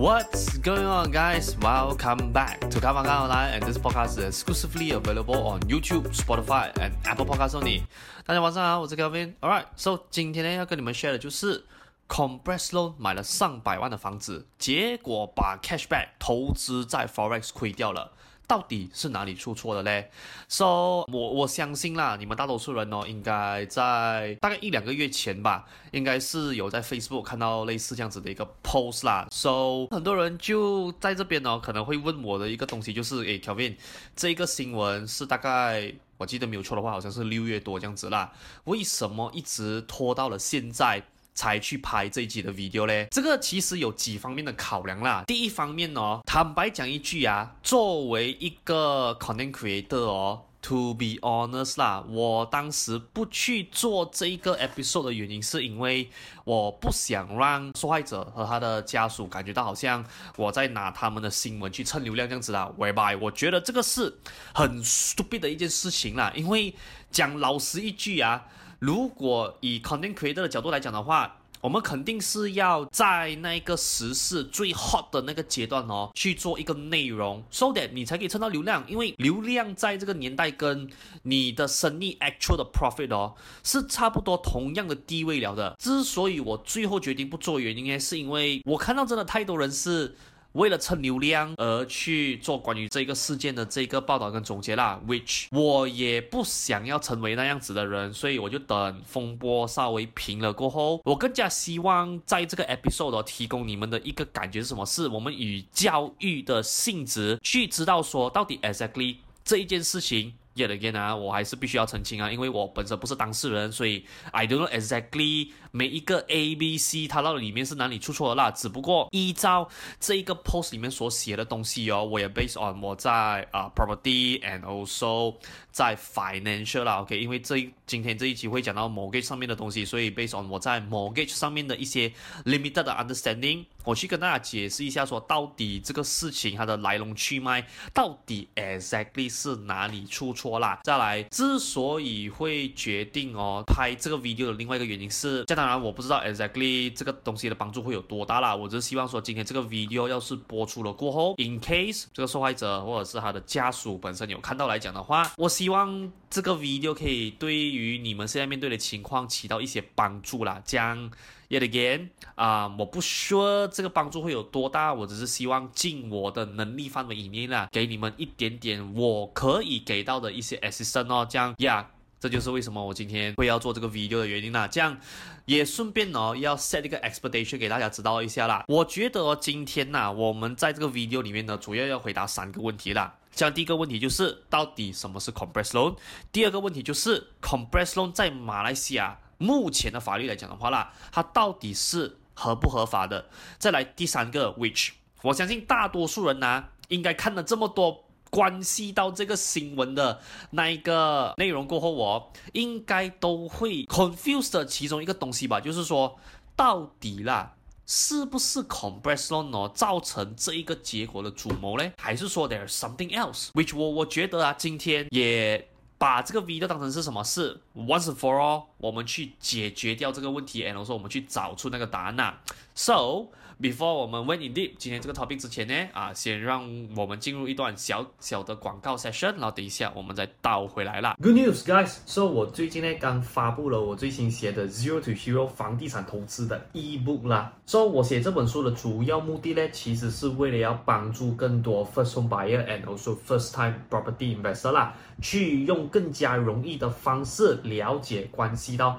What's going on, guys? Welcome back to Carva Online, and this podcast is exclusively available on YouTube, Spotify, and Apple Podcasts only. 大家晚上好，我是 Kelvin. Alright, so 今天呢要跟你们 share 的就是，Compress loan 买了上百万的房子，结果把 cashback 投资在 forex 亏掉了。到底是哪里出错的嘞？So 我我相信啦，你们大多数人哦，应该在大概一两个月前吧，应该是有在 Facebook 看到类似这样子的一个 post 啦。So 很多人就在这边哦，可能会问我的一个东西就是，诶，Kelvin，这个新闻是大概我记得没有错的话，好像是六月多这样子啦，为什么一直拖到了现在？才去拍这一集的 video 嘞，这个其实有几方面的考量啦。第一方面哦，坦白讲一句啊，作为一个 content creator 哦，to be honest 啦，我当时不去做这一个 episode 的原因，是因为我不想让受害者和他的家属感觉到好像我在拿他们的新闻去蹭流量这样子啦。Why？我觉得这个是很 stupid 的一件事情啦，因为讲老实一句啊。如果以 content creator 的角度来讲的话，我们肯定是要在那个时事最 hot 的那个阶段哦，去做一个内容，so that 你才可以蹭到流量。因为流量在这个年代跟你的生意 actual 的 profit 哦，是差不多同样的地位了的。之所以我最后决定不做原因呢，是因为我看到真的太多人是。为了蹭流量而去做关于这个事件的这个报道跟总结啦，which 我也不想要成为那样子的人，所以我就等风波稍微平了过后，我更加希望在这个 episode 提供你们的一个感觉是什么？是我们以教育的性质去知道说到底 exactly 这一件事情。Yet again 啊，我还是必须要澄清啊，因为我本身不是当事人，所以 I don't know exactly 每一个 A、B、C 它到底里面是哪里出错了啦。只不过依照这一个 post 里面所写的东西哦，我也 based on 我在啊、uh, property and also 在 financial 啦，OK，因为这一今天这一期会讲到 mortgage 上面的东西，所以 based on 我在 mortgage 上面的一些 limited 的 understanding，我去跟大家解释一下，说到底这个事情它的来龙去脉，到底 exactly 是哪里出错啦。再来，之所以会决定哦拍这个 video 的另外一个原因是，这当然我不知道 exactly 这个东西的帮助会有多大啦，我只是希望说今天这个 video 要是播出了过后，in case 这个受害者或者是他的家属本身有看到来讲的话，我。希望这个 video 可以对于你们现在面对的情况起到一些帮助啦。这样 yet again 啊、我不说这个帮助会有多大，我只是希望尽我的能力范围以内啦，给你们一点点我可以给到的一些 assistance 哦。这样呀这就是为什么我今天会要做这个 video 的原因啦。这样也顺便哦，要 set 一个 expectation 给大家知道一下啦。我觉得今天呐，我们在这个 video 里面呢，主要要回答三个问题啦。像第一个问题就是到底什么是 compress loan？第二个问题就是 compress loan 在马来西亚目前的法律来讲的话啦，它到底是合不合法的？再来第三个，which 我相信大多数人呢、应该看了这么多关系到这个新闻的那一个内容过后，我应该都会 confused 的其中一个东西吧，就是说到底啦。是不是 compressed loan 造成这一个结果的主谋呢？还是说 there's something else？which 我我觉得啊，今天也把这个 V 都当成是什么？事 once for all，我们去解决掉这个问题，然后说我们去找出那个答案呐。So Before 我们 went in deep 今天这个 topic 之前呢，啊，先让我们进入一段小小的广告 session，然后等一下我们再倒回来啦。Good news, guys！So 我最近呢刚发布了我最新写的 Zero to Hero 房地产投资的 ebook 啦。So 我写这本书的主要目的呢，其实是为了要帮助更多 first home buyer and also first time property investor 啦，去用更加容易的方式了解关系到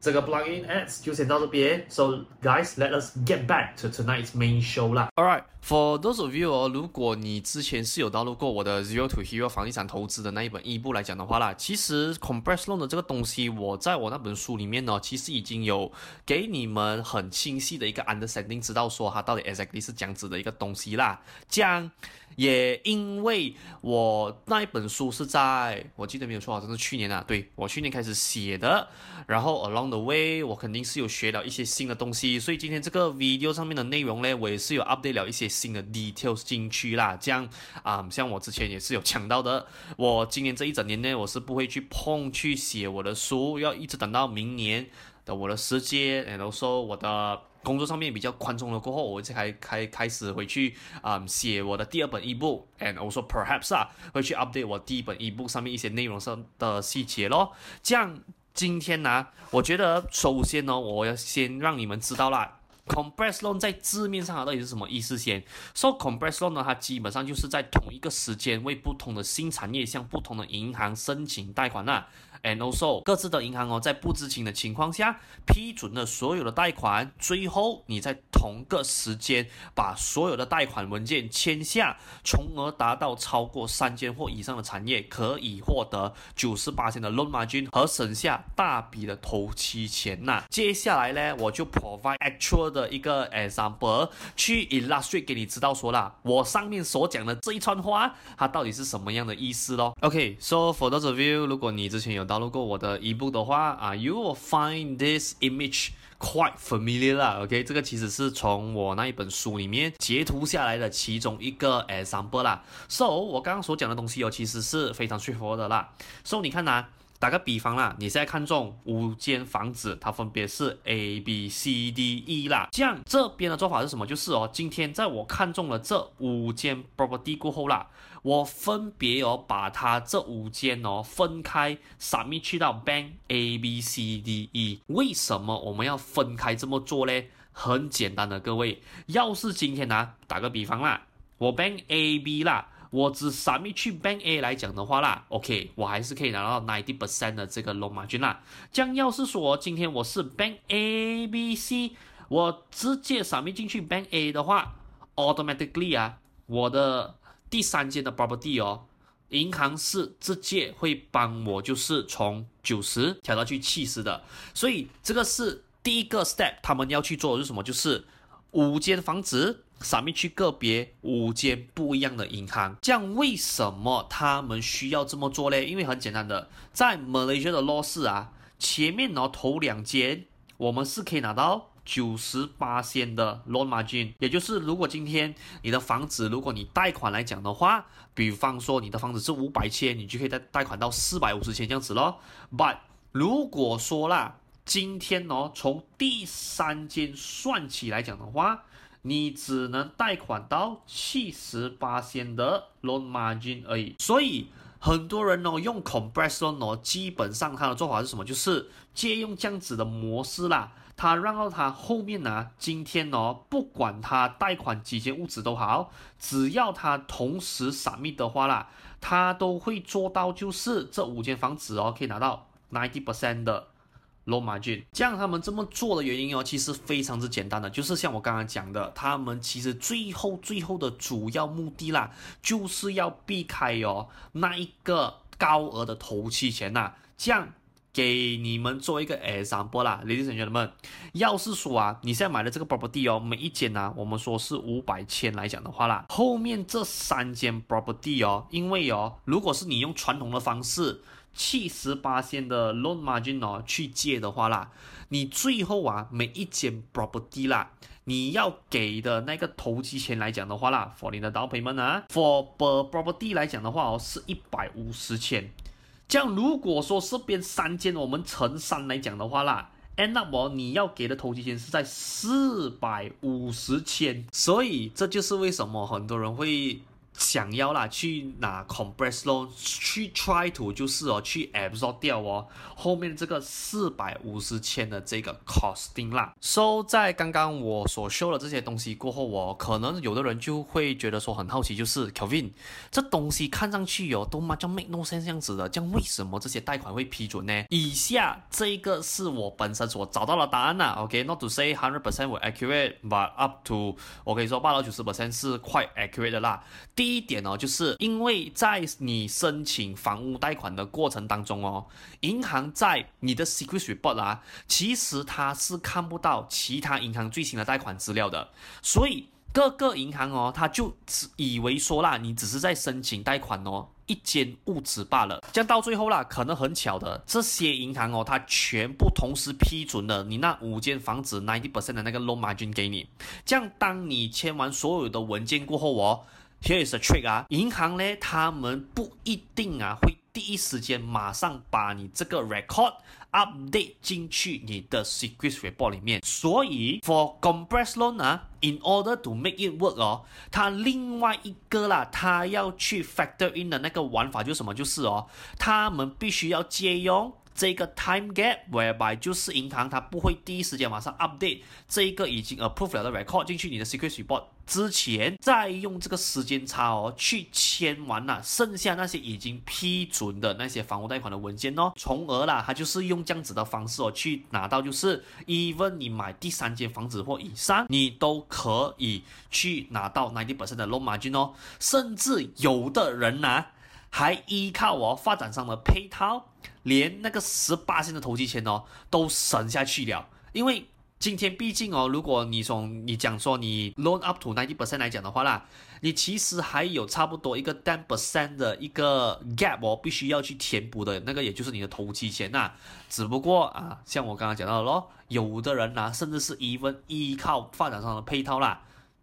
这个 plugin ads 就先到这边，So guys，let us get back to tonight's main show 啦。 For those of you 哦，如果你之前是有 download 过我的 Zero to Hero 房地产投资的那一本一部来讲的话啦，其实 Compress loan 的这个东西，我在我那本书里面呢，其实已经有给你们很清晰的一个 understanding，知道说它到底 exactly 是讲指的一个东西啦，这样。也因为我那一本书是在我记得没有错，好像是去年啊，对，我去年开始写的，然后 along the way 我肯定是有学了一些新的东西，所以今天这个 video 上面的内容呢，我也是有 update 了一些新的 details 进去啦，这样啊、像我之前也是有讲到的，我今年这一整年呢，我是不会去碰去写我的书，要一直等到明年的我的时间，然后说我的。工作上面比较宽松了过后，我才开开开始回去啊、写我的第二本 ebook，and also perhaps 啊会去 update 我第一本 ebook 上面一些内容上的细节咯。这样今天呢、我觉得首先呢，我要先让你们知道啦 Compress loan 在字面上到底是什么意思先。So compress loan 呢，它基本上就是在同一个时间为不同的新产业向不同的银行申请贷款呐。And also，各自的银行哦，在不知情的情况下批准了所有的贷款，最后你在同个时间把所有的贷款文件签下，从而达到超过三间或以上的产业可以获得九十八千的 loan margin 和省下大笔的头期钱呐。接下来呢，我就 provide actual 的一个 example 去 illustrate 给你知道说啦，我上面所讲的这一串话，它到底是什么样的意思咯。OK，so for those of you，如果你之前有到如果我的 ebook 的话啊，you will find this image quite familiar 啦。OK，这个其实是从我那一本书里面截图下来的其中一个 example 啦。So 我刚刚所讲的东西哦，其实是非常 straightforward 的啦。So 你看呐、打个比方啦，你现在看中五间房子，它分别是 A、B、C、D、E 啦。这样这边的做法是什么？就是哦，今天在我看中了这五间 property 过后啦。我分别哦，把它这五间哦分开 sami 去到 bank A、B、C、D、E。为什么我们要分开这么做呢？很简单的，各位，要是今天呢、打个比方啦，我 bank A、B 啦，我只 sami 去 bank A 来讲的话啦，OK，我还是可以拿到90 percent 的这个 loan margin 啦。将要是说今天我是 bank A、B、C，我直接 submit 进去 bank A 的话，automatically 啊，我的第三间的 property 哦，银行是直接会帮我，就是从九十调到去七十的，所以这个是第一个 step，他们要去做的是什么？就是五间房子上面去个别五间不一样的银行，这样为什么他们需要这么做嘞？因为很简单的，在 Malaysia 的 law 是啊，前面呢头两间我们是可以拿到。九十八仙的 loan margin，也就是如果今天你的房子，如果你贷款来讲的话，比方说你的房子是五百千，你就可以贷贷款到四百五十千这样子咯。But 如果说啦，今天哦，从第三间算起来讲的话，你只能贷款到七十八仙的 loan margin 而已。所以很多人哦用 compressed loan 哦，基本上他的做法是什么？就是借用这样子的模式啦。他让到他后面呢、啊，今天哦，不管他贷款几间屋子都好，只要他同时 submit 的话啦，他都会做到，就是这五间房子哦，可以拿到 ninety percent 的 loan margin。这样他们这么做的原因哦，其实非常之简单的，就是像我刚刚讲的，他们其实最后最后的主要目的啦，就是要避开哦那一个高额的头期钱呐，这样。给你们做一个 example 啦，ladies and gentlemen，要是说啊，你现在买的这个 property 哦，每一间呢、啊，我们说是五百千来讲的话啦，后面这三间 property 哦，因为哦，如果是你用传统的方式七十八千的 loan margin 哦去借的话啦，你最后啊每一间 property 啦，你要给的那个头期钱来讲的话啦，for 你的 down payment 啊，for per property 来讲的话哦，是一百五十千。这样，如果说是边三间，我们乘三来讲的话啦哎，那么，你要给的投资金是在四百五十千，所以这就是为什么很多人会。想要啦，去拿 compress loan 去 try to 就是哦，去 absorb 掉哦后面这个四百五十千的这个 costing 啦。So 在刚刚我所 show 的这些东西过后，我可能有的人就会觉得说很好奇，就是 Kelvin 这东西看上去哦都嘛叫 make no sense 这样子的，这样为什么这些贷款会批准呢？以下这个是我本身所找到的答案啦。OK，not、to say hundred percent 我 accurate，but up to 我可以说八到九十 percent 是 quite accurate 的啦。第第一点哦，就是因为在你申请房屋贷款的过程当中哦，银行在你的 secret report 啊，其实它是看不到其他银行最新的贷款资料的，所以各个银行哦，他就只以为说啦，你只是在申请贷款哦，一间屋子罢了，这样到最后啦，可能很巧的，这些银行哦，它全部同时批准了你那五间房子 ninety percent 的那个 loan margin 给你，这样当你签完所有的文件过后哦。Here is a trick 啊，银行呢，他们不一定啊会第一时间马上把你这个 record update 进去你的 secret report 里面，所以 for compressed loan 啊，in order to make it work 哦，它另外一个啦，它要去 factor in 的那个玩法就是什么？就是哦，他们必须要借用。这个 time gap，whereby 就是银行它不会第一时间马上 update 这一个已经 approved 了的 record 进去你的 secret report 之前，再用这个时间差哦去签完了剩下那些已经批准的那些房屋贷款的文件哦，从而啦，他就是用这样子的方式哦去拿到，就是 even 你买第三间房子或以上，你都可以去拿到90%的 loan margin 哦，甚至有的人呢、啊。还依靠哦发展商的配套，连那个十八线的头期钱哦都省下去了。因为今天毕竟哦，如果你从你讲说你 loan up to ninety percent 来讲的话啦，你其实还有差不多一个 ten percent 的一个 gap 哦，必须要去填补的那个，也就是你的头期钱呐。只不过啊，像我刚刚讲到的咯，有的人呐，甚至是 even 依靠发展商的配套啦。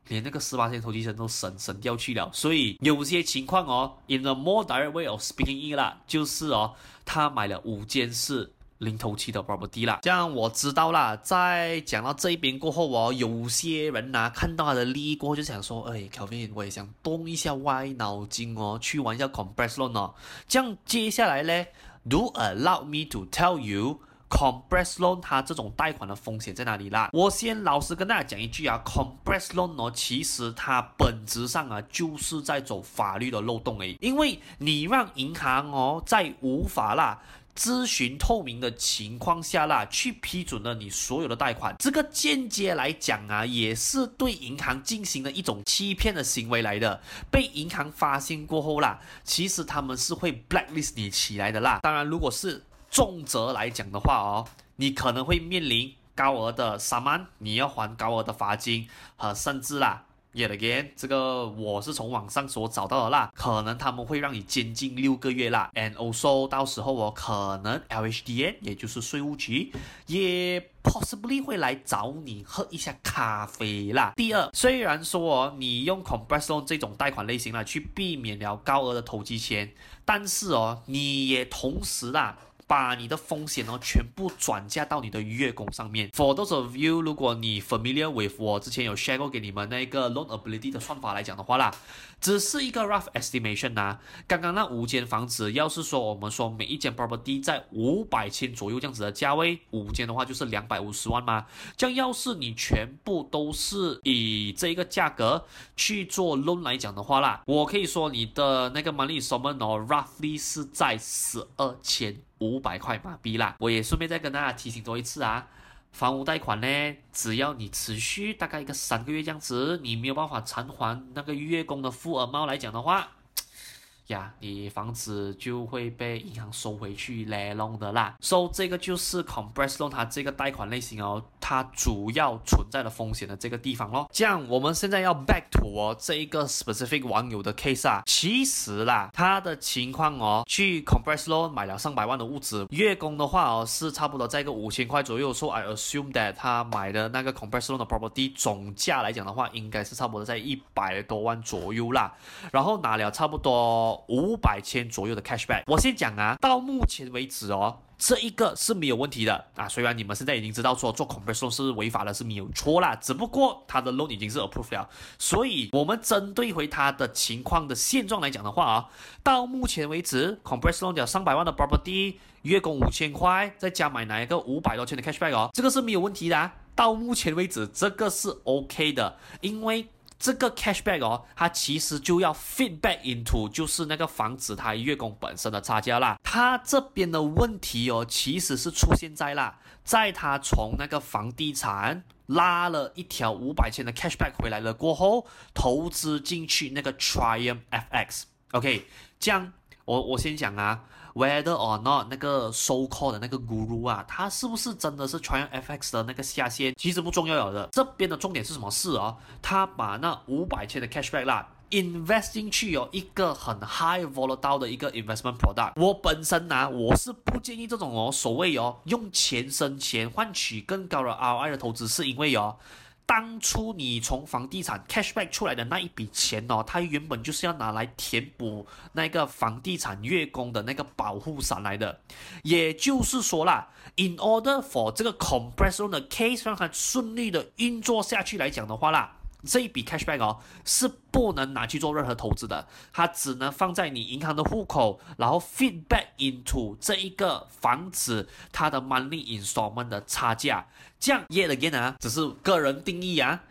连那个十八线头期钱都省省掉去了，所以有些情况哦，in a more direct way of speaking it 啦，就是哦，他买了五间是零头期的 property 啦。这样我知道啦，在讲到这一边过后哦，有些人呐、看到他的利益过后就想说，哎，Kelvin，我也想动一下歪脑筋哦，去玩一下 compress loan 哦。这样接下来呢，do allow me to tell you。Compress loan 它这种贷款的风险在哪里啦？我先老实跟大家讲一句啊，Compress loan 哦，其实它本质上啊就是在走法律的漏洞诶，因为你让银行哦在无法啦咨询透明的情况下啦去批准了你所有的贷款，这个间接来讲啊也是对银行进行了一种欺骗的行为来的。被银行发现过后啦，其实他们是会 blacklist 你起来的啦。当然，如果是重则来讲的话哦，你可能会面临高额的罚单你要还高额的罚金和甚至啦，yet again，这个我是从网上所找到的啦，可能他们会让你监禁六个月啦，and also 到时候我可能 LHDN 也就是税务局也 possibly 会来找你喝一下咖啡啦。第二，虽然说哦，你用 compressed loan 这种贷款类型啦去避免了高额的投机钱，但是哦，你也同时啦。把你的风险哦全部转嫁到你的月供上面。For those of you，如果你 familiar with 我之前有 share 过给你们那个 loan ability 的算法来讲的话啦，只是一个 rough estimation 呐、啊。刚刚那五间房子，要是说我们说每一间 property 在五百千左右这样子的价位，五间的话就是两百五十万嘛。这样要是你全部都是以这一个价格去做 loan 来讲的话啦，我可以说你的那个 monthly installment 哦，roughly 是在十二千。五百块马币啦。我也顺便再跟大家提醒多一次啊，房屋贷款呢，只要你持续大概一个三个月这样子，你没有办法偿还那个月供的负额猫来讲的话。你房子就会被银行收回去来弄的啦。所以这个就是 compress loan 它这个贷款类型哦，它主要存在的风险的这个地方咯。这样，我们现在要 back to 哦这一个 specific 网友的 case 啊，其实啦，他的情况哦，去 compress loan 买了上百万的屋子，月供的话哦是差不多在一个五千块左右。So I assume that 他买的那个 compress loan 的 property 总价来讲的话，应该是差不多在一百多万左右啦。然后拿了差不多。五百千左右的 cashback，我先讲啊，到目前为止哦，这一个是没有问题的啊。虽然你们现在已经知道说做 compression 是违法的，是没有错啦，只不过他的 loan 已经是 approved 了，所以我们针对回他的情况的现状来讲的话啊，到目前为止 compressed loan 有上百万的 property，月供五千块，再加买哪一个五百多千的 cashback 哦，这个是没有问题的啊。到目前为止，这个是 OK 的，因为。这个 cashback 哦，它其实就要 feedback into 就是那个房子它月供本身的差价啦。它这边的问题哦，其实是出现在啦，在它从那个房地产拉了一条五百千的 cashback 回来了过后，投资进去那个 Triumph FX。OK，这样我我先讲啊。Whether or not 那个 socall 的那个 guru 啊，他是不是真的是 Triumph FX 的那个下线？其实不重要的，这边的重点是什么事啊？他把那五百千的 cashback 啦，invest 进去有一个很 high volatile 的一个 investment product。我本身呢、我是不建议这种哦，所谓哦，用钱生钱换取更高的 ROI 的投资，是因为哦。当初你从房地产 cashback 出来的那一笔钱哦，它原本就是要拿来填补那个房地产月供的那个保护伞来的，也就是说啦，in order for 这个 compression 的 case 让它顺利的运作下去来讲的话啦。这一笔 cashback 哦，是不能拿去做任何投资的，它只能放在你银行的户口，然后 feedback into 这一个房子它的 money installment 的差价。这样 yet again 啊，只是个人定义啊。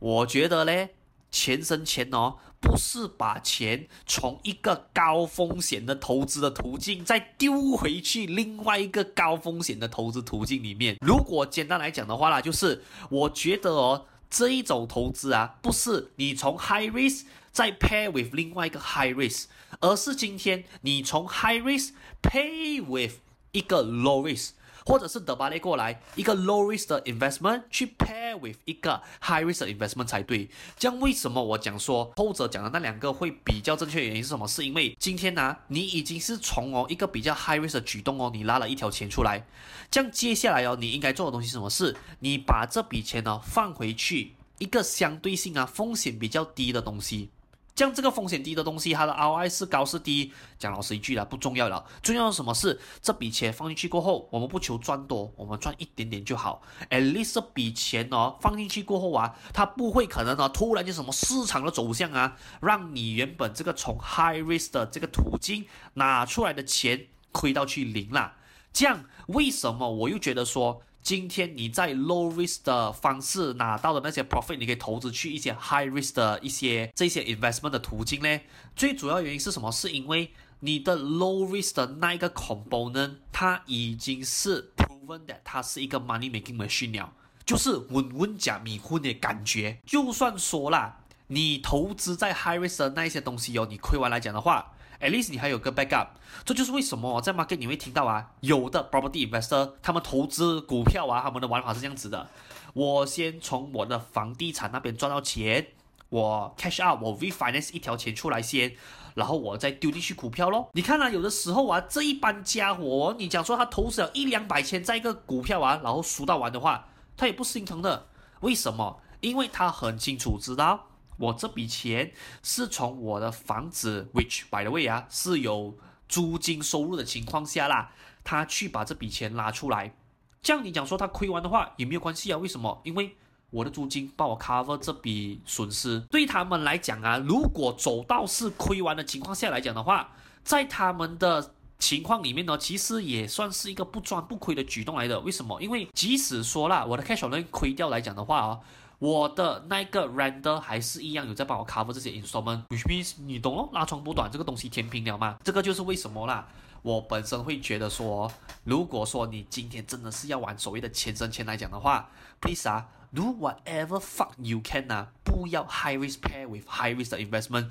我觉得嘞，钱生钱哦，不是把钱从一个高风险的投资的途径再丢回去另外一个高风险的投资途径里面。如果简单来讲的话啦，就是我觉得哦。这一种投资啊，不是你从 high risk 再 pair with 另外一个 high risk，而是今天你从 high risk pay with 一个 low risk。或者是德巴雷过来一个 low risk 的 investment 去 pair with 一个 high risk 的 investment 才对。这样为什么我讲说后者讲的那两个会比较正确原因是什么？是因为今天呢、你已经是从哦一个比较 high risk 的举动哦，你拉了一条钱出来。这样接下来哦，你应该做的东西是什么？是你把这笔钱呢放回去一个相对性啊风险比较低的东西。像这个风险低的东西，它的 ROI 是高是低？讲老实一句啦，不重要了。重要的是什么是这笔钱放进去过后，我们不求赚多，我们赚一点点就好。At least 这笔钱哦，放进去过后啊，它不会可能呢突然就什么市场的走向啊，让你原本这个从 high risk 的这个途径拿出来的钱亏到去零啦。这样为什么我又觉得说？今天你在 low risk 的方式拿到的那些 profit，你可以投资去一些 high risk 的一些这些 investment 的途径呢？最主要原因是什么？是因为你的 low risk 的那一个 component，它已经是 proven that 它是一个 money making machine 了，就是稳稳加米混的感觉。就算说啦，你投资在 high risk 的那一些东西哦，你亏完来讲的话。At least 你还有个 backup，这就是为什么在 market 你会听到啊，有的 property investor 他们投资股票啊，他们的玩法是这样子的：我先从我的房地产那边赚到钱，我 cash out，我 refinance 一条钱出来先，然后我再丢进去股票咯。你看啊，有的时候啊，这一帮家伙，你讲说他投资了一两百千在一个股票啊，然后输到完的话，他也不心疼的。为什么？因为他很清楚知道。我这笔钱是从我的房子，which by the way 啊是有租金收入的情况下啦，他去把这笔钱拿出来，这样你讲说他亏完的话也没有关系啊？为什么？因为我的租金帮我 cover 这笔损失。对他们来讲啊，如果走到是亏完的情况下来讲的话，在他们的情况里面呢，其实也算是一个不赚不亏的举动来的。为什么？因为即使说啦，我的 cash flow 亏掉来讲的话啊。我的那个 render 还是一样有在帮我 cover 这些 instrument，which means 你懂咯，拉长不短这个东西填平了吗？这个就是为什么啦。我本身会觉得说，如果说你今天真的是要玩所谓的钱生钱来讲的话，please 啊，do whatever fuck you can 啊，不要 high risk pair with high risk 的 investment。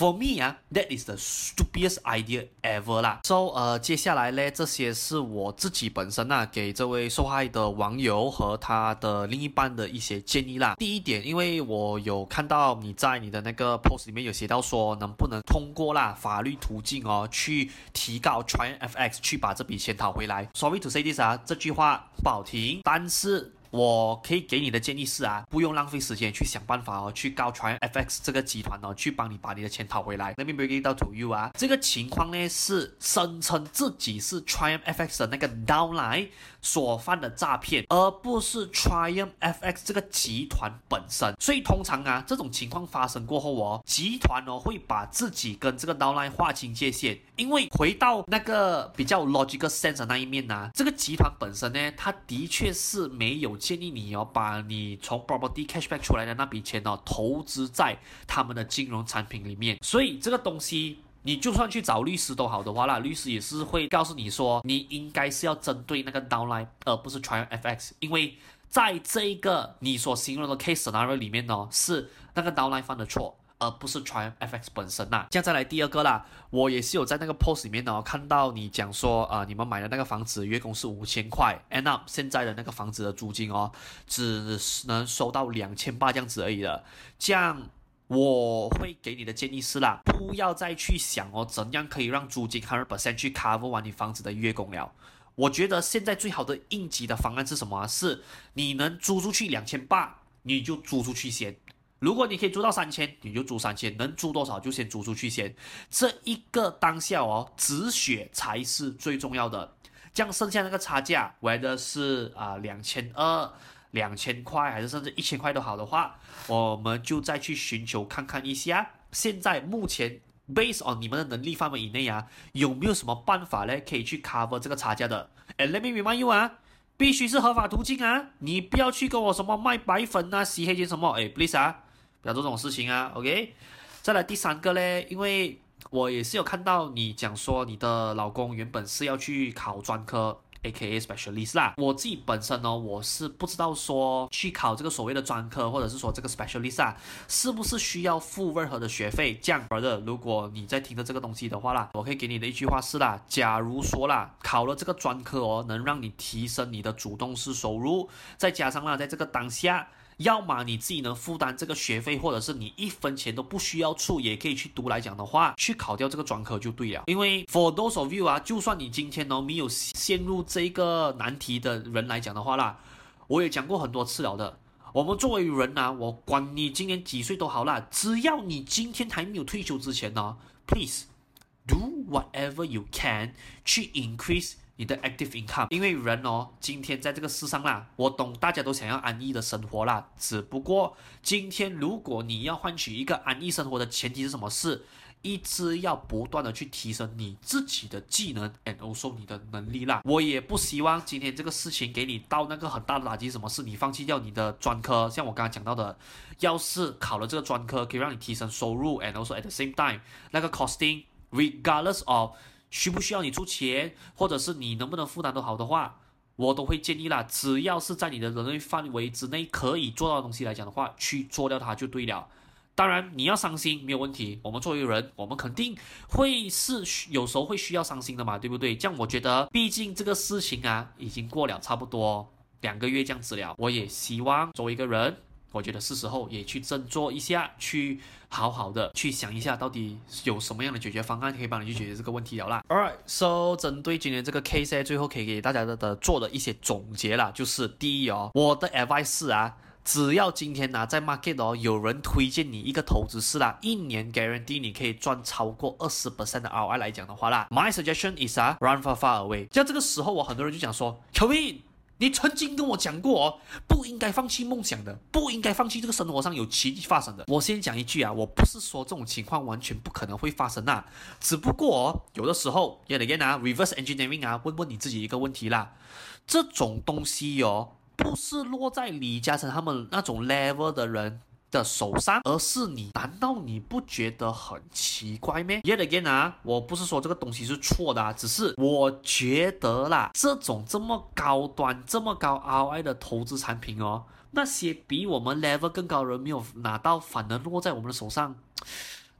For me 啊，that is the stupidest idea ever 啦。So 呃，接下来呢，这些是我自己本身啊，给这位受害的网友和他的另一半的一些建议啦。第一点，因为我有看到你在你的那个 post 里面有写到说，能不能通过啦法律途径哦，去提高 t r y FX 去把这笔钱讨回来。Sorry to say this 啊，这句话不好听，但是。我可以给你的建议是啊，不用浪费时间去想办法哦，去告 Trium FX 这个集团哦，去帮你把你的钱讨回来。Let me break it down to you 啊，这个情况呢是声称自己是 Trium FX 的那个 downline 所犯的诈骗，而不是 Trium FX 这个集团本身。所以通常啊，这种情况发生过后哦，集团哦会把自己跟这个 downline 划清界限，因为回到那个比较 logical sense 的那一面呢、这个集团本身呢，它的确是没有。建议你要，把你从 property cashback 出来的那笔钱哦，投资在他们的金融产品里面。所以这个东西，你就算去找律师都好的话啦，律师也是会告诉你说，你应该是要针对那个 downline，而不是 trial FX，因为在这个你所形容的 case scenario 里面呢，是那个 downline 犯的错。而不是 try FX 本身呐、这样再来第二个啦，我也是有在那个 post 里面呢，看到你讲说，呃，你们买的那个房子月供是五千块，end up 现在的那个房子的租金哦，只能收到两千八这样子而已了。这样我会给你的建议是啦，不要再去想哦，怎样可以让租金 hundred percent 去 cover 完你房子的月供了。我觉得现在最好的应急的方案是什么？是你能租出去两千八，你就租出去先。如果你可以租到三千，你就租三千，能租多少就先租出去先。这一个当下哦，止血才是最重要的。这样剩下那个差价，whether 是啊两千二、两千块，还是甚至一千块都好的话，我们就再去寻求看看一下。现在目前 based on 你们的能力范围以内啊，有没有什么办法呢？可以去 cover 这个差价的哎 let me remind you 啊，必须是合法途径啊，你不要去跟我什么卖白粉啊、洗黑钱什么，哎，please 啊。不要做这种事情啊，OK？再来第三个嘞，因为我也是有看到你讲说你的老公原本是要去考专科，AKA specialist 啦。我自己本身呢，我是不知道说去考这个所谓的专科，或者是说这个 specialist 啊，是不是需要付任何的学费？这样的，如果你在听着这个东西的话啦，我可以给你的一句话是啦，假如说啦，考了这个专科哦，能让你提升你的主动式收入，再加上啦，在这个当下。要么你自己能负担这个学费，或者是你一分钱都不需要出，也可以去读来讲的话，去考掉这个专科就对了。因为 for those of you 啊，就算你今天呢没有陷入这个难题的人来讲的话啦，我也讲过很多次了的。我们作为人啊，我管你今年几岁都好啦，只要你今天还没有退休之前呢，please do whatever you can 去 increase。你的 active income，因为人哦，今天在这个世上啦，我懂大家都想要安逸的生活啦，只不过今天如果你要换取一个安逸生活的前提是什么？是一直要不断的去提升你自己的技能，and also 你的能力啦。我也不希望今天这个事情给你到那个很大的打击，什么事？你放弃掉你的专科，像我刚刚讲到的，要是考了这个专科可以让你提升收入，and also at the same time 那个 costing regardless of 需不需要你出钱，或者是你能不能负担都好的话，我都会建议啦。只要是在你的能力范围之内可以做到的东西来讲的话，去做掉它就对了。当然你要伤心没有问题，我们作为人，我们肯定会是有时候会需要伤心的嘛，对不对？这样我觉得，毕竟这个事情啊，已经过了差不多两个月这样子了。我也希望作为一个人。我觉得是时候也去振作一下，去好好的去想一下，到底有什么样的解决方案可以帮你去解决这个问题了啦。Alright，so 针对今天这个 case，最后可以给大家的的做的一些总结啦，就是第一哦，我的 advice 是啊，只要今天呢在 market 哦有人推荐你一个投资是啦，一年 guarantee 你可以赚超过二十 percent 的 ROI 来讲的话啦，my suggestion is 啊，run far far away。像这个时候我很多人就讲说，Kevin。你曾经跟我讲过哦，不应该放弃梦想的，不应该放弃这个生活上有奇迹发生的。我先讲一句啊，我不是说这种情况完全不可能会发生啊，只不过哦，有的时候，yet again 啊，reverse engineering 啊，问问你自己一个问题啦，这种东西哦，不是落在李嘉诚他们那种 level 的人的手上，而是你，难道你不觉得很奇怪吗？Yet again 啊，我不是说这个东西是错的啊，只是我觉得啦，这种这么高端、这么高 ROI 的投资产品哦，那些比我们 level 更高的人没有拿到，反而落在我们的手上，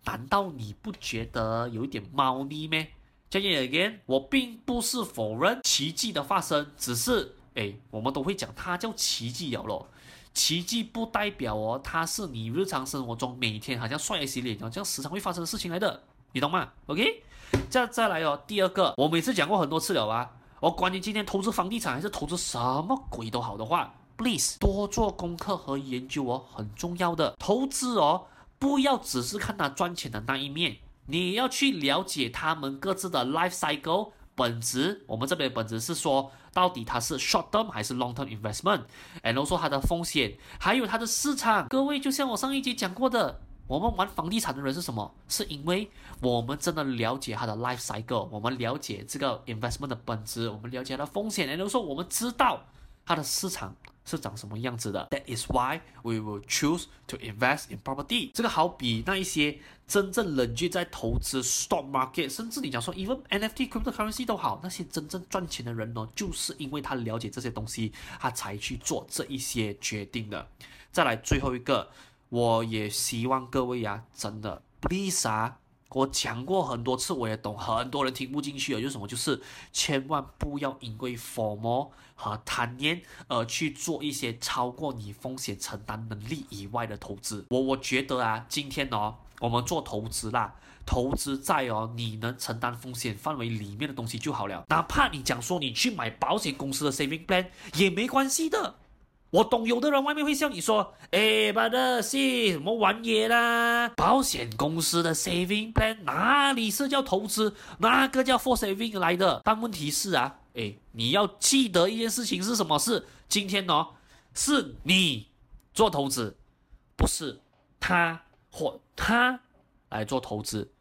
难道你不觉得有一点猫腻吗？再 Yet again，我并不是否认奇迹的发生，只是哎，我们都会讲它叫奇迹了咯。奇迹不代表哦，它是你日常生活中每天好像刷牙洗脸，这样时常会发生的事情来的，你懂吗？OK，再再来哦。第二个，我每次讲过很多次了啊。我关于今天投资房地产还是投资什么鬼都好的话，please 多做功课和研究哦，很重要的。投资哦，不要只是看它赚钱的那一面，你要去了解他们各自的 life cycle。本质，我们这边的本质是说，到底它是 short term 还是 long term investment，and also 它的风险，还有它的市场。各位，就像我上一集讲过的，我们玩房地产的人是什么？是因为我们真的了解它的 life cycle，我们了解这个 investment 的本质，我们了解它的风险，and also 我们知道它的市场。是长什么样子的？That is why we will choose to invest in property。这个好比那一些真正冷静在投资 stock market，甚至你讲说 even NFT cryptocurrency 都好，那些真正赚钱的人呢，就是因为他了解这些东西，他才去做这一些决定的。再来最后一个，我也希望各位呀、真的 please 啊。我讲过很多次，我也懂，很多人听不进去的，就什么？就是千万不要因为 FOMO 和贪念而去做一些超过你风险承担能力以外的投资。我我觉得啊，今天哦，我们做投资啦，投资在哦你能承担风险范围里面的东西就好了。哪怕你讲说你去买保险公司的 saving plan 也没关系的。我懂，有的人外面会笑你说：“哎，巴德西，什么玩意啦？保险公司的 saving plan 哪里是叫投资？那个叫 for saving 来的。但问题是啊，哎，你要记得一件事情是什么事？今天哦，是你做投资，不是他或他来做投资。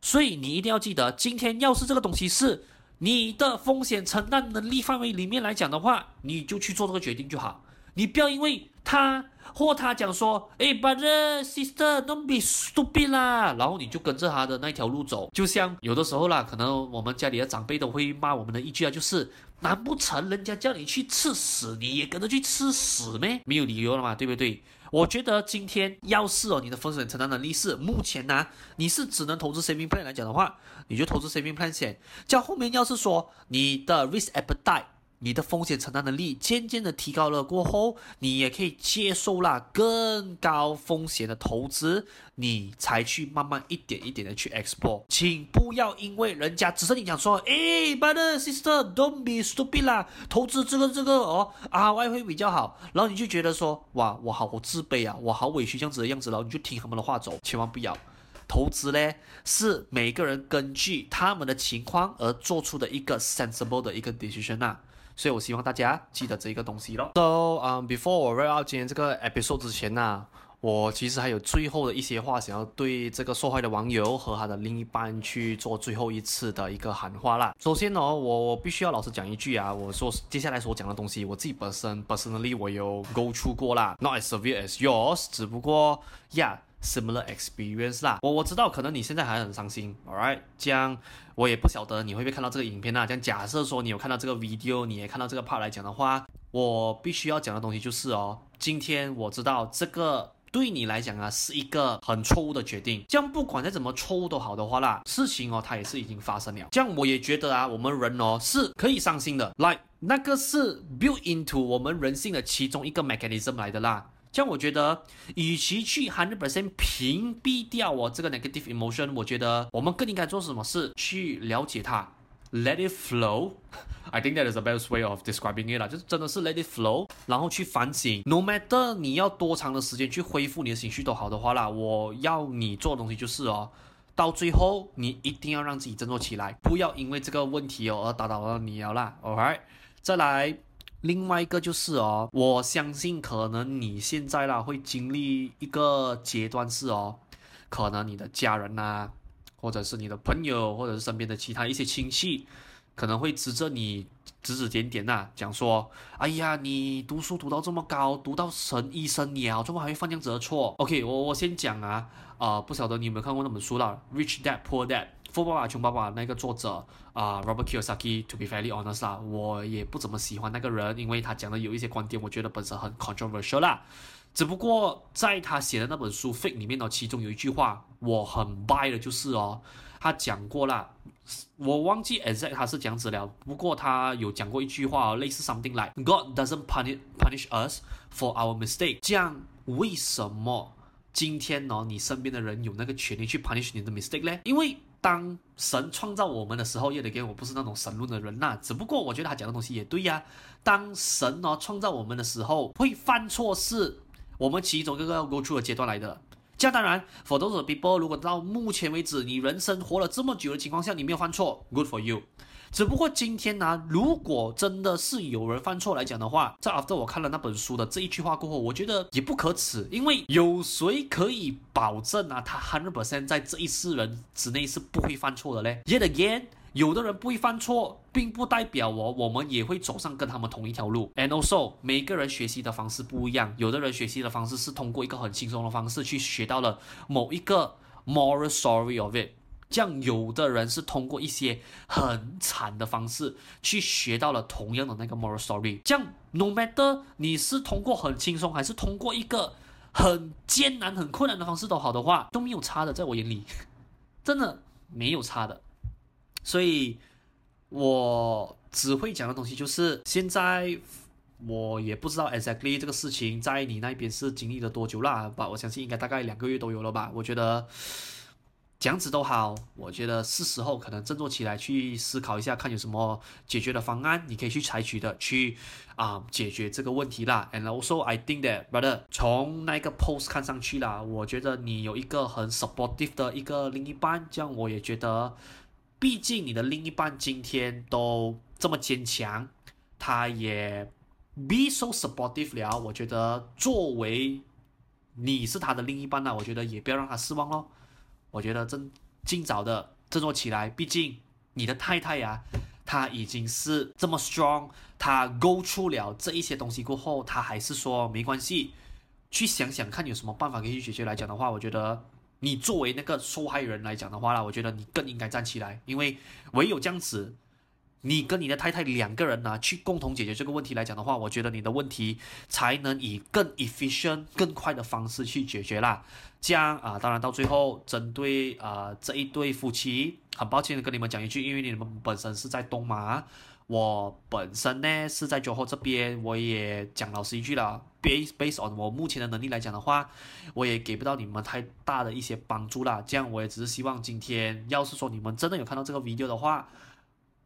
所以你一定要记得，今天要是这个东西是你的风险承担能力范围里面来讲的话，你就去做这个决定就好。”你不要因为他或他讲说，哎，brother sister，don't be stupid 啦，然后你就跟着他的那条路走。就像有的时候啦，可能我们家里的长辈都会骂我们的一句啊，就是难不成人家叫你去吃屎，你也跟着去吃屎咩？没有理由了嘛，对不对？我觉得今天要是哦，你的风险承担能力是目前呢，你是只能投资 saving plan 来讲的话，你就投资 saving plan 先。叫后面要是说你的 risk appetite。你的风险承担能力渐渐的提高了过后，你也可以接受啦更高风险的投资，你才去慢慢一点一点的去 explore。请不要因为人家只是你讲说，哎，brother sister，don't be stupid 啦，投资这个这个哦，ROI 会比较好，然后你就觉得说，哇，我好自卑啊，我好委屈这样子的样子，然后你就听他们的话走，千万不要。投资呢，是每个人根据他们的情况而做出的一个 sensible 的一个 decision 啊。所以，我希望大家记得这个东西咯。So，嗯、，before 我 wrap up 今天这个 episode 之前呢、我其实还有最后的一些话想要对这个受害的网友和他的另一半去做最后一次的一个喊话啦。首先呢，我我必须要老实讲一句啊，我说接下来所讲的东西，我自己本身 personally 我有 go through 过啦，not as severe as yours，只不过，yeah。Similar experience 啦，我我知道可能你现在还很伤心，All right，这样我也不晓得你会不会看到这个影片啊。这样假设说你有看到这个 video，你也看到这个 part 来讲的话，我必须要讲的东西就是哦，今天我知道这个对你来讲啊是一个很错误的决定。这样不管再怎么错误都好的话啦，事情哦它也是已经发生了。这样我也觉得啊，我们人哦是可以伤心的，like 那个是 built into 我们人性的其中一个 mechanism 来的啦。像我觉得，与其去 hundred percent 屏蔽掉我这个 negative emotion，我觉得我们更应该做什么事？去了解它，let it flow。I think that is the best way of describing it 啦，就是真的是 let it flow，然后去反省。No matter 你要多长的时间去恢复你的情绪都好的话啦，我要你做的东西就是哦，到最后你一定要让自己振作起来，不要因为这个问题哦而打倒了你了啦。Alright，再来。另外一个就是哦，我相信可能你现在啦会经历一个阶段是哦，可能你的家人呐，或者是你的朋友，或者是身边的其他一些亲戚，可能会指着你指指点点呐、讲说，哎呀，你读书读到这么高，读到神医生鸟，怎么还会犯这样子的错？OK，我我先讲啊，啊、不晓得你有没有看过那本书啦，《Rich Dad Poor Dad》。富爸爸穷爸爸那个作者啊、，Robert Kiyosaki，to be fairly honest 啦，我也不怎么喜欢那个人，因为他讲的有一些观点，我觉得本身很 controversial 啦。只不过在他写的那本书《Fake》里面呢，其中有一句话我很 buy 的，就是哦，他讲过啦，我忘记 exact 他是这样子了，不过他有讲过一句话哦，类似 something like God doesn't punish punish us for our mistake。这样为什么今天呢，你身边的人有那个权利去 punish 你的 mistake 呢？因为当神创造我们的时候，耶德给我不是那种神论的人呐。只不过我觉得他讲的东西也对呀。当神哦创造我们的时候，会犯错是我们其中一个要 go through 的阶段来的。这样当然，for those people，如果到目前为止你人生活了这么久的情况下，你没有犯错，good for you。只不过今天呢、如果真的是有人犯错来讲的话，在 after 我看了那本书的这一句话过后，我觉得也不可耻，因为有谁可以保证啊，他 hundred percent 在这一世人之内是不会犯错的嘞？Yet again，有的人不会犯错，并不代表我我们也会走上跟他们同一条路。And also，每个人学习的方式不一样，有的人学习的方式是通过一个很轻松的方式去学到了某一个 moral story of it。这样，有的人是通过一些很惨的方式去学到了同样的那个 moral story。这样，no matter 你是通过很轻松，还是通过一个很艰难、很困难的方式都好的话，都没有差的，在我眼里，真的没有差的。所以，我只会讲的东西就是，现在我也不知道 exactly 这个事情在你那边是经历了多久啦吧？我相信应该大概两个月都有了吧？我觉得。讲子都好，我觉得是时候可能振作起来，去思考一下，看有什么解决的方案，你可以去采取的，去啊、解决这个问题啦。And also I think that brother，从那个 post 看上去啦，我觉得你有一个很 supportive 的一个另一半，这样我也觉得，毕竟你的另一半今天都这么坚强，他也 be so supportive 了，我觉得作为你是他的另一半呢，我觉得也不要让他失望咯。我觉得真尽早的振作起来，毕竟你的太太呀、啊，她已经是这么 strong，她 go 出了这一些东西过后，她还是说没关系，去想想看有什么办法可以解决来讲的话，我觉得你作为那个受害人来讲的话啦，我觉得你更应该站起来，因为唯有这样子。你跟你的太太两个人呢、去共同解决这个问题来讲的话，我觉得你的问题才能以更 efficient、更快的方式去解决啦。这样啊，当然到最后，针对啊这一对夫妻，很抱歉的跟你们讲一句，因为你们本身是在东马，我本身呢是在酒后这边，我也讲老实一句了 base based on 我目前的能力来讲的话，我也给不到你们太大的一些帮助啦。这样我也只是希望今天，要是说你们真的有看到这个 video 的话。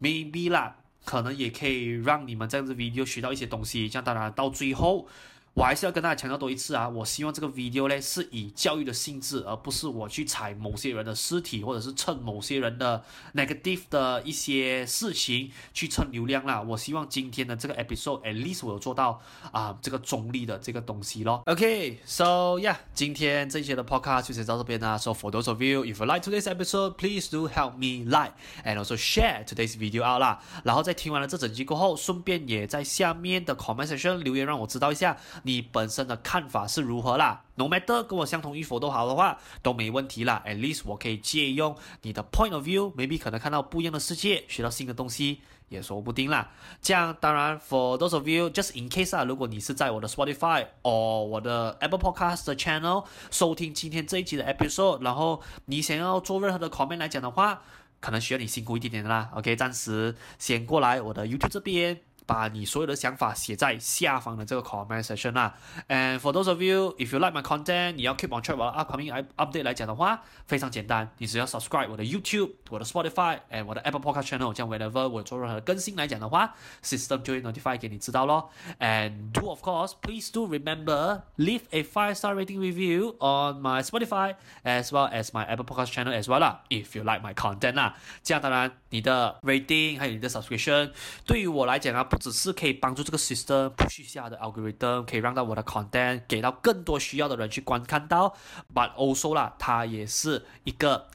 Maybe 啦，可能也可以让你们这样子 video 学到一些东西。这样当然到最后。我还是要跟大家强调多一次啊！我希望这个 video 呢是以教育的性质，而不是我去踩某些人的尸体，或者是蹭某些人的 negative 的一些事情去蹭流量啦。我希望今天的这个 episode，at least 我有做到啊、呃、这个中立的这个东西咯。OK，so yeah，今天这一节的 podcast 就先到这边啦。So for those of you，if you like today's episode，please do help me like and also share today's video out 啦。然后在听完了这整集过后，顺便也在下面的 comment section 留言，让我知道一下。你本身的看法是如何啦？No matter 跟我相同与否都好的话，都没问题啦。At least 我可以借用你的 point of view，maybe 可能看到不一样的世界，学到新的东西也说不定啦。这样当然，for those of you，just in case 啊，如果你是在我的 Spotify or 我的 Apple Podcast 的 channel 收听今天这一集的 episode，然后你想要做任何的 comment 来讲的话，可能需要你辛苦一点点的啦。OK，暂时先过来我的 YouTube 这边。把你所有的想法写在下方的这个 comment section 啦。And for those of you, if you like my content，你要 keep on track 我的 upcoming update 来讲的话，非常简单，你只要 subscribe 我的 YouTube、我的 Spotify and 我的 Apple Podcast channel，这样 whenever 我做任何更新来讲的话，system 就会 notify 给你知道咯。And do of course, please do remember leave a five star rating review on my Spotify as well as my Apple Podcast channel as well 啦。If you like my content 啦，这样当然你的 rating 还有你的 subscription 对于我来讲啊。 不只是可以帮助这个 system push 下的 algorithm，可以让到我的 content 给到更多需要的人去观看到，but also 啦，它也是一个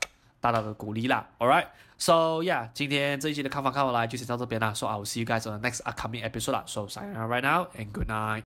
大大的鼓励啦。All right，so yeah，今天这一期的看法看完来就先到这边啦。So I will see you guys on the next upcoming episode 啦。So sign out right now and good night。